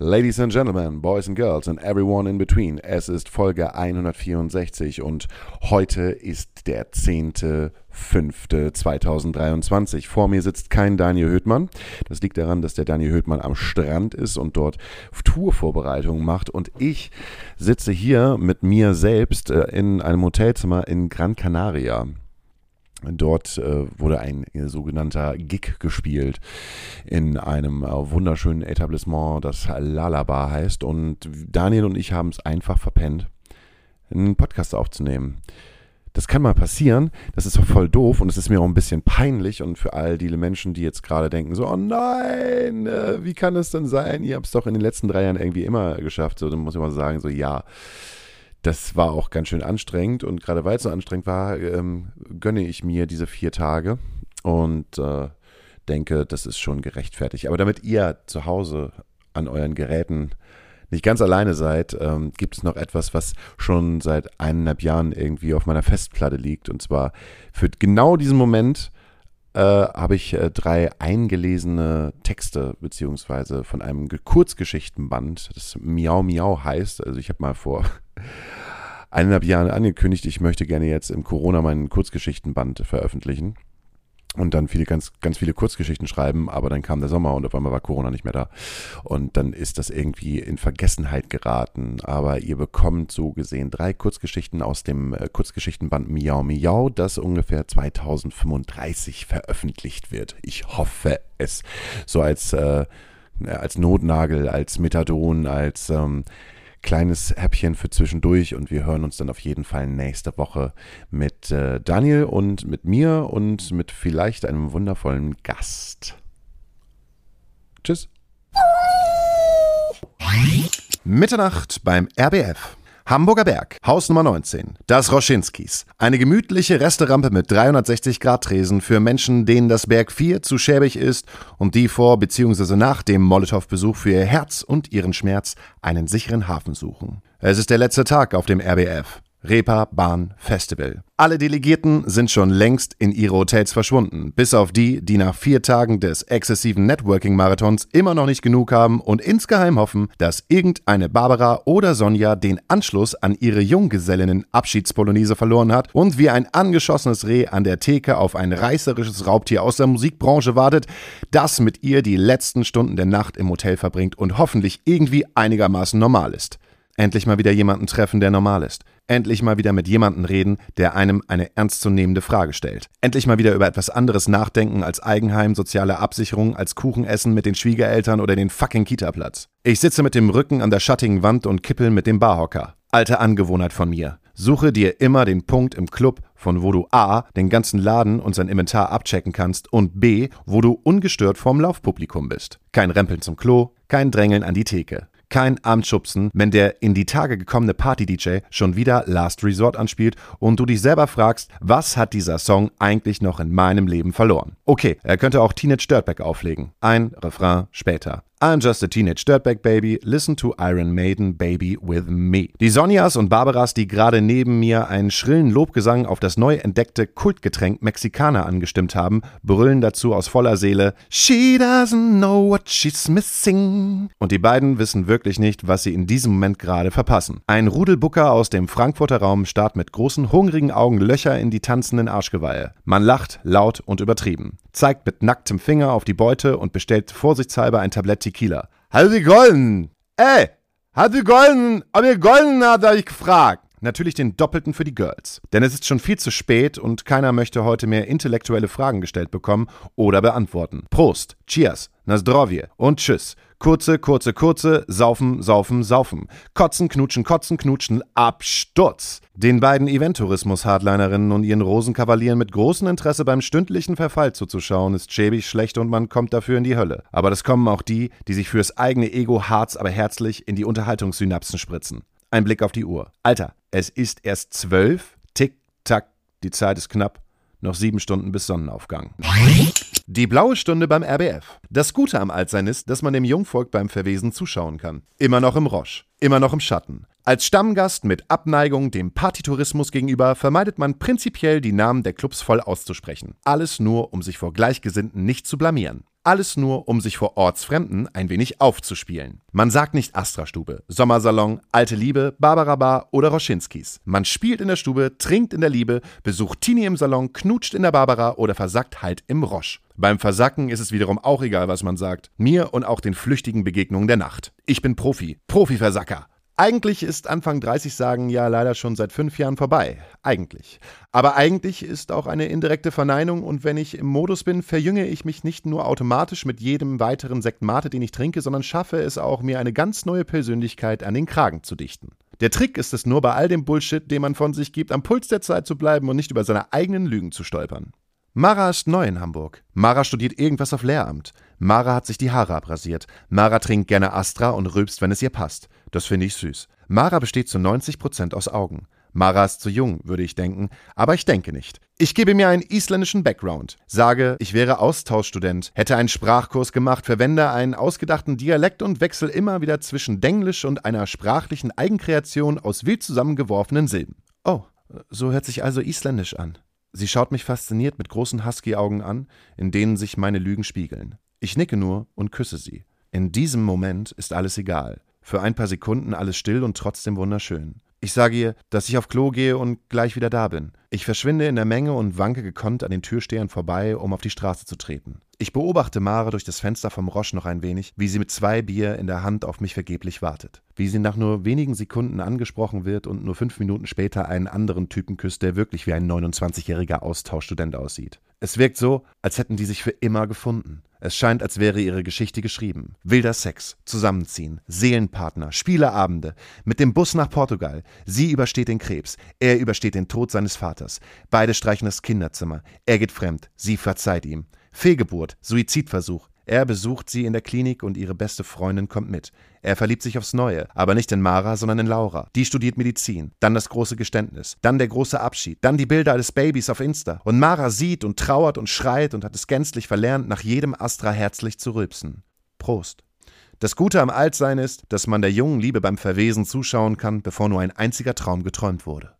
Ladies and Gentlemen, Boys and Girls and everyone in between, es ist Folge 164 und heute ist der 10.05.2023. Vor mir sitzt kein Daniel Höhtmann. Das liegt daran, dass der Daniel Höhtmann am Strand ist und dort Tourvorbereitungen macht und ich sitze hier mit mir selbst äh, in einem Hotelzimmer in Gran Canaria. Dort äh, wurde ein äh, sogenannter Gig gespielt in einem äh, wunderschönen Etablissement, das Lalaba heißt. Und Daniel und ich haben es einfach verpennt, einen Podcast aufzunehmen. Das kann mal passieren, das ist voll doof und es ist mir auch ein bisschen peinlich und für all die Menschen, die jetzt gerade denken, so, oh nein, äh, wie kann es denn sein? Ihr habt es doch in den letzten drei Jahren irgendwie immer geschafft. So, dann muss ich mal sagen, so, ja, das war auch ganz schön anstrengend und gerade weil es so anstrengend war, ähm, gönne ich mir diese vier Tage und äh, denke, das ist schon gerechtfertigt. Aber damit ihr zu Hause an euren Geräten nicht ganz alleine seid, ähm, gibt es noch etwas, was schon seit eineinhalb Jahren irgendwie auf meiner Festplatte liegt. Und zwar für genau diesen Moment äh, habe ich äh, drei eingelesene Texte, beziehungsweise von einem Kurzgeschichtenband, das Miau Miau heißt. Also ich habe mal vor eineinhalb Jahren angekündigt, ich möchte gerne jetzt im Corona meinen Kurzgeschichtenband veröffentlichen und dann viele ganz ganz viele Kurzgeschichten schreiben, aber dann kam der Sommer und auf einmal war Corona nicht mehr da. Und dann ist das irgendwie in Vergessenheit geraten, aber ihr bekommt so gesehen drei Kurzgeschichten aus dem äh, Kurzgeschichtenband Miau Miau, das ungefähr 2035 veröffentlicht wird. Ich hoffe es. So als äh, als Notnagel, als Methadon, als ähm, kleines Häppchen für zwischendurch und wir hören uns dann auf jeden Fall nächste Woche mit äh, Daniel und mit mir und mit vielleicht einem wundervollen Gast. Tschüss. Mitternacht beim RBF. Hamburger Berg, Haus Nummer 19, das Roschinskis. Eine gemütliche Resterampe mit 360 Grad Tresen für Menschen, denen das Berg 4 zu schäbig ist und die vor bzw. nach dem Molotow-Besuch für ihr Herz und ihren Schmerz einen sicheren Hafen suchen. Es ist der letzte Tag auf dem RBF. Reeperbahn Festival. Alle Delegierten sind schon längst in ihre Hotels verschwunden, bis auf die, die nach vier Tagen des exzessiven Networking-Marathons immer noch nicht genug haben und insgeheim hoffen, dass irgendeine Barbara oder Sonja den Anschluss an ihre Junggesellinnen-Abschiedspolonaise verloren hat und wie ein angeschossenes Reh an der Theke auf ein reißerisches Raubtier aus der Musikbranche wartet, das mit ihr die letzten Stunden der Nacht im Hotel verbringt und hoffentlich irgendwie einigermaßen normal ist. Endlich mal wieder jemanden treffen, der normal ist. Endlich mal wieder mit jemandem reden, der einem eine ernstzunehmende Frage stellt. Endlich mal wieder über etwas anderes nachdenken als Eigenheim, soziale Absicherung, als Kuchenessen mit den Schwiegereltern oder den fucking Kita-Platz. Ich sitze mit dem Rücken an der schattigen Wand und kippel mit dem Barhocker. Alte Angewohnheit von mir. Suche dir immer den Punkt im Club, von wo du A, den ganzen Laden und sein Inventar abchecken kannst und B, wo du ungestört vorm Laufpublikum bist. Kein Rempeln zum Klo, kein Drängeln an die Theke kein Armschubsen, wenn der in die Tage gekommene Party-DJ schon wieder Last Resort anspielt und du dich selber fragst, was hat dieser Song eigentlich noch in meinem Leben verloren? Okay, er könnte auch Teenage Dirtbag auflegen. Ein Refrain später. I'm just a teenage dirtbag baby, listen to Iron Maiden Baby with me. Die Sonjas und Barbaras, die gerade neben mir einen schrillen Lobgesang auf das neu entdeckte Kultgetränk Mexikaner angestimmt haben, brüllen dazu aus voller Seele She doesn't know what she's missing. Und die beiden wissen wirklich nicht, was sie in diesem Moment gerade verpassen. Ein Rudelbucker aus dem Frankfurter Raum starrt mit großen, hungrigen Augen Löcher in die tanzenden Arschgeweihe. Man lacht laut und übertrieben zeigt mit nacktem Finger auf die Beute und bestellt vorsichtshalber ein Tablett Tequila. Hat sie golden? Ey, hat sie golden? Ob ihr golden hat, habe ich gefragt. Natürlich den Doppelten für die Girls. Denn es ist schon viel zu spät und keiner möchte heute mehr intellektuelle Fragen gestellt bekommen oder beantworten. Prost, Cheers, Nazdrovje und Tschüss. Kurze, kurze, kurze, saufen, saufen, saufen. Kotzen, knutschen, kotzen, knutschen, Absturz. Den beiden Eventtourismus-Hardlinerinnen und ihren Rosenkavalieren mit großem Interesse beim stündlichen Verfall zuzuschauen, ist schäbig schlecht und man kommt dafür in die Hölle. Aber das kommen auch die, die sich fürs eigene Ego harz, aber herzlich in die Unterhaltungssynapsen spritzen. Ein Blick auf die Uhr. Alter, es ist erst zwölf. Tick, tack, die Zeit ist knapp. Noch sieben Stunden bis Sonnenaufgang. Die blaue Stunde beim RBF. Das Gute am Altsein ist, dass man dem Jungvolk beim Verwesen zuschauen kann. Immer noch im Roche, immer noch im Schatten. Als Stammgast mit Abneigung dem Partitourismus gegenüber vermeidet man prinzipiell die Namen der Clubs voll auszusprechen. Alles nur, um sich vor Gleichgesinnten nicht zu blamieren. Alles nur, um sich vor Ortsfremden ein wenig aufzuspielen. Man sagt nicht Astra-Stube, Sommersalon, Alte Liebe, Barbara Bar oder Roschinskis. Man spielt in der Stube, trinkt in der Liebe, besucht Tini im Salon, knutscht in der Barbara oder versackt halt im Rosch. Beim Versacken ist es wiederum auch egal, was man sagt. Mir und auch den flüchtigen Begegnungen der Nacht. Ich bin Profi, Profi-Versacker. Eigentlich ist Anfang 30 sagen ja leider schon seit fünf Jahren vorbei. Eigentlich. Aber eigentlich ist auch eine indirekte Verneinung und wenn ich im Modus bin, verjünge ich mich nicht nur automatisch mit jedem weiteren Sekt Mate, den ich trinke, sondern schaffe es auch, mir eine ganz neue Persönlichkeit an den Kragen zu dichten. Der Trick ist es nur, bei all dem Bullshit, den man von sich gibt, am Puls der Zeit zu bleiben und nicht über seine eigenen Lügen zu stolpern. Mara ist neu in Hamburg. Mara studiert irgendwas auf Lehramt. Mara hat sich die Haare abrasiert. Mara trinkt gerne Astra und rülpst, wenn es ihr passt. Das finde ich süß. Mara besteht zu 90 Prozent aus Augen. Mara ist zu jung, würde ich denken, aber ich denke nicht. Ich gebe mir einen isländischen Background, sage, ich wäre Austauschstudent, hätte einen Sprachkurs gemacht, verwende einen ausgedachten Dialekt und wechsle immer wieder zwischen Denglisch und einer sprachlichen Eigenkreation aus wild zusammengeworfenen Silben. Oh, so hört sich also isländisch an. Sie schaut mich fasziniert mit großen Husky-Augen an, in denen sich meine Lügen spiegeln. Ich nicke nur und küsse sie. In diesem Moment ist alles egal. Für ein paar Sekunden alles still und trotzdem wunderschön. Ich sage ihr, dass ich auf Klo gehe und gleich wieder da bin. Ich verschwinde in der Menge und wanke gekonnt an den Türstehern vorbei, um auf die Straße zu treten. Ich beobachte Mare durch das Fenster vom Roche noch ein wenig, wie sie mit zwei Bier in der Hand auf mich vergeblich wartet. Wie sie nach nur wenigen Sekunden angesprochen wird und nur fünf Minuten später einen anderen Typen küsst, der wirklich wie ein 29-jähriger Austauschstudent aussieht. Es wirkt so, als hätten die sich für immer gefunden. Es scheint, als wäre ihre Geschichte geschrieben. Wilder Sex, Zusammenziehen, Seelenpartner, Spieleabende, mit dem Bus nach Portugal. Sie übersteht den Krebs, er übersteht den Tod seines Vaters. Beide streichen das Kinderzimmer. Er geht fremd, sie verzeiht ihm. Fehlgeburt, Suizidversuch. Er besucht sie in der Klinik und ihre beste Freundin kommt mit. Er verliebt sich aufs Neue, aber nicht in Mara, sondern in Laura. Die studiert Medizin. Dann das große Geständnis. Dann der große Abschied. Dann die Bilder des Babys auf Insta. Und Mara sieht und trauert und schreit und hat es gänzlich verlernt, nach jedem Astra herzlich zu rülpsen. Prost. Das Gute am Altsein ist, dass man der jungen Liebe beim Verwesen zuschauen kann, bevor nur ein einziger Traum geträumt wurde.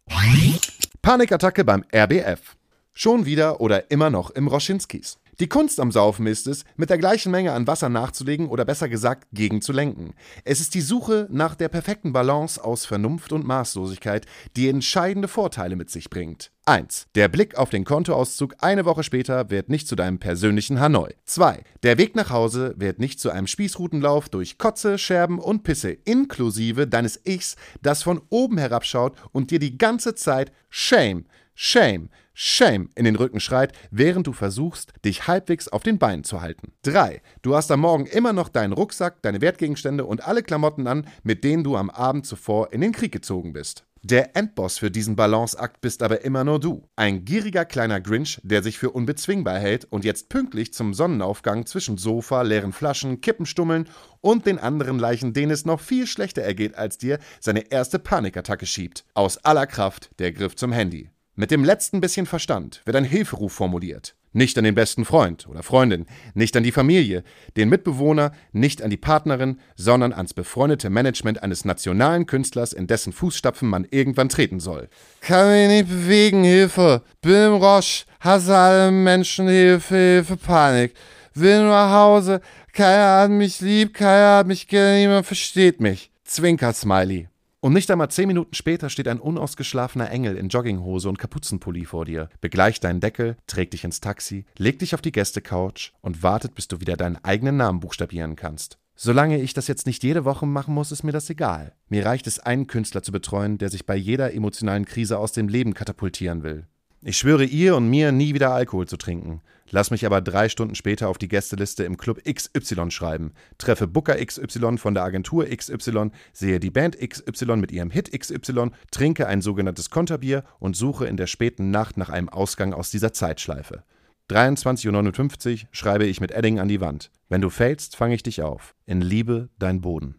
Panikattacke beim RBF. Schon wieder oder immer noch im Roschinskis. Die Kunst am Saufen ist es, mit der gleichen Menge an Wasser nachzulegen oder besser gesagt gegen zu lenken. Es ist die Suche nach der perfekten Balance aus Vernunft und Maßlosigkeit, die entscheidende Vorteile mit sich bringt. 1. Der Blick auf den Kontoauszug eine Woche später wird nicht zu deinem persönlichen Hanoi. 2. Der Weg nach Hause wird nicht zu einem Spießrutenlauf durch Kotze, Scherben und Pisse inklusive deines Ichs, das von oben herabschaut und dir die ganze Zeit Shame, Shame, Shame in den Rücken schreit, während du versuchst, dich halbwegs auf den Beinen zu halten. 3. Du hast am Morgen immer noch deinen Rucksack, deine Wertgegenstände und alle Klamotten an, mit denen du am Abend zuvor in den Krieg gezogen bist. Der Endboss für diesen Balanceakt bist aber immer nur du. Ein gieriger kleiner Grinch, der sich für unbezwingbar hält und jetzt pünktlich zum Sonnenaufgang zwischen Sofa, leeren Flaschen, Kippenstummeln und den anderen Leichen, denen es noch viel schlechter ergeht als dir, seine erste Panikattacke schiebt. Aus aller Kraft der Griff zum Handy. Mit dem letzten bisschen Verstand wird ein Hilferuf formuliert. Nicht an den besten Freund oder Freundin, nicht an die Familie, den Mitbewohner, nicht an die Partnerin, sondern ans befreundete Management eines nationalen Künstlers, in dessen Fußstapfen man irgendwann treten soll. Kann mich nicht bewegen, Hilfe. Bin im Rosch, hasse alle Menschen, Hilfe, Hilfe, Panik. Will nur nach Hause, keiner hat mich lieb, keiner hat mich gerne, niemand versteht mich. Zwinker-Smiley. Und nicht einmal zehn Minuten später steht ein unausgeschlafener Engel in Jogginghose und Kapuzenpulli vor dir, begleicht deinen Deckel, trägt dich ins Taxi, legt dich auf die Gästecouch und wartet, bis du wieder deinen eigenen Namen buchstabieren kannst. Solange ich das jetzt nicht jede Woche machen muss, ist mir das egal. Mir reicht es, einen Künstler zu betreuen, der sich bei jeder emotionalen Krise aus dem Leben katapultieren will. Ich schwöre ihr und mir, nie wieder Alkohol zu trinken. Lass mich aber drei Stunden später auf die Gästeliste im Club XY schreiben. Treffe Booker XY von der Agentur XY, sehe die Band XY mit ihrem Hit XY, trinke ein sogenanntes Konterbier und suche in der späten Nacht nach einem Ausgang aus dieser Zeitschleife. 23.59 Uhr schreibe ich mit Edding an die Wand. Wenn du fällst, fange ich dich auf. In Liebe, dein Boden.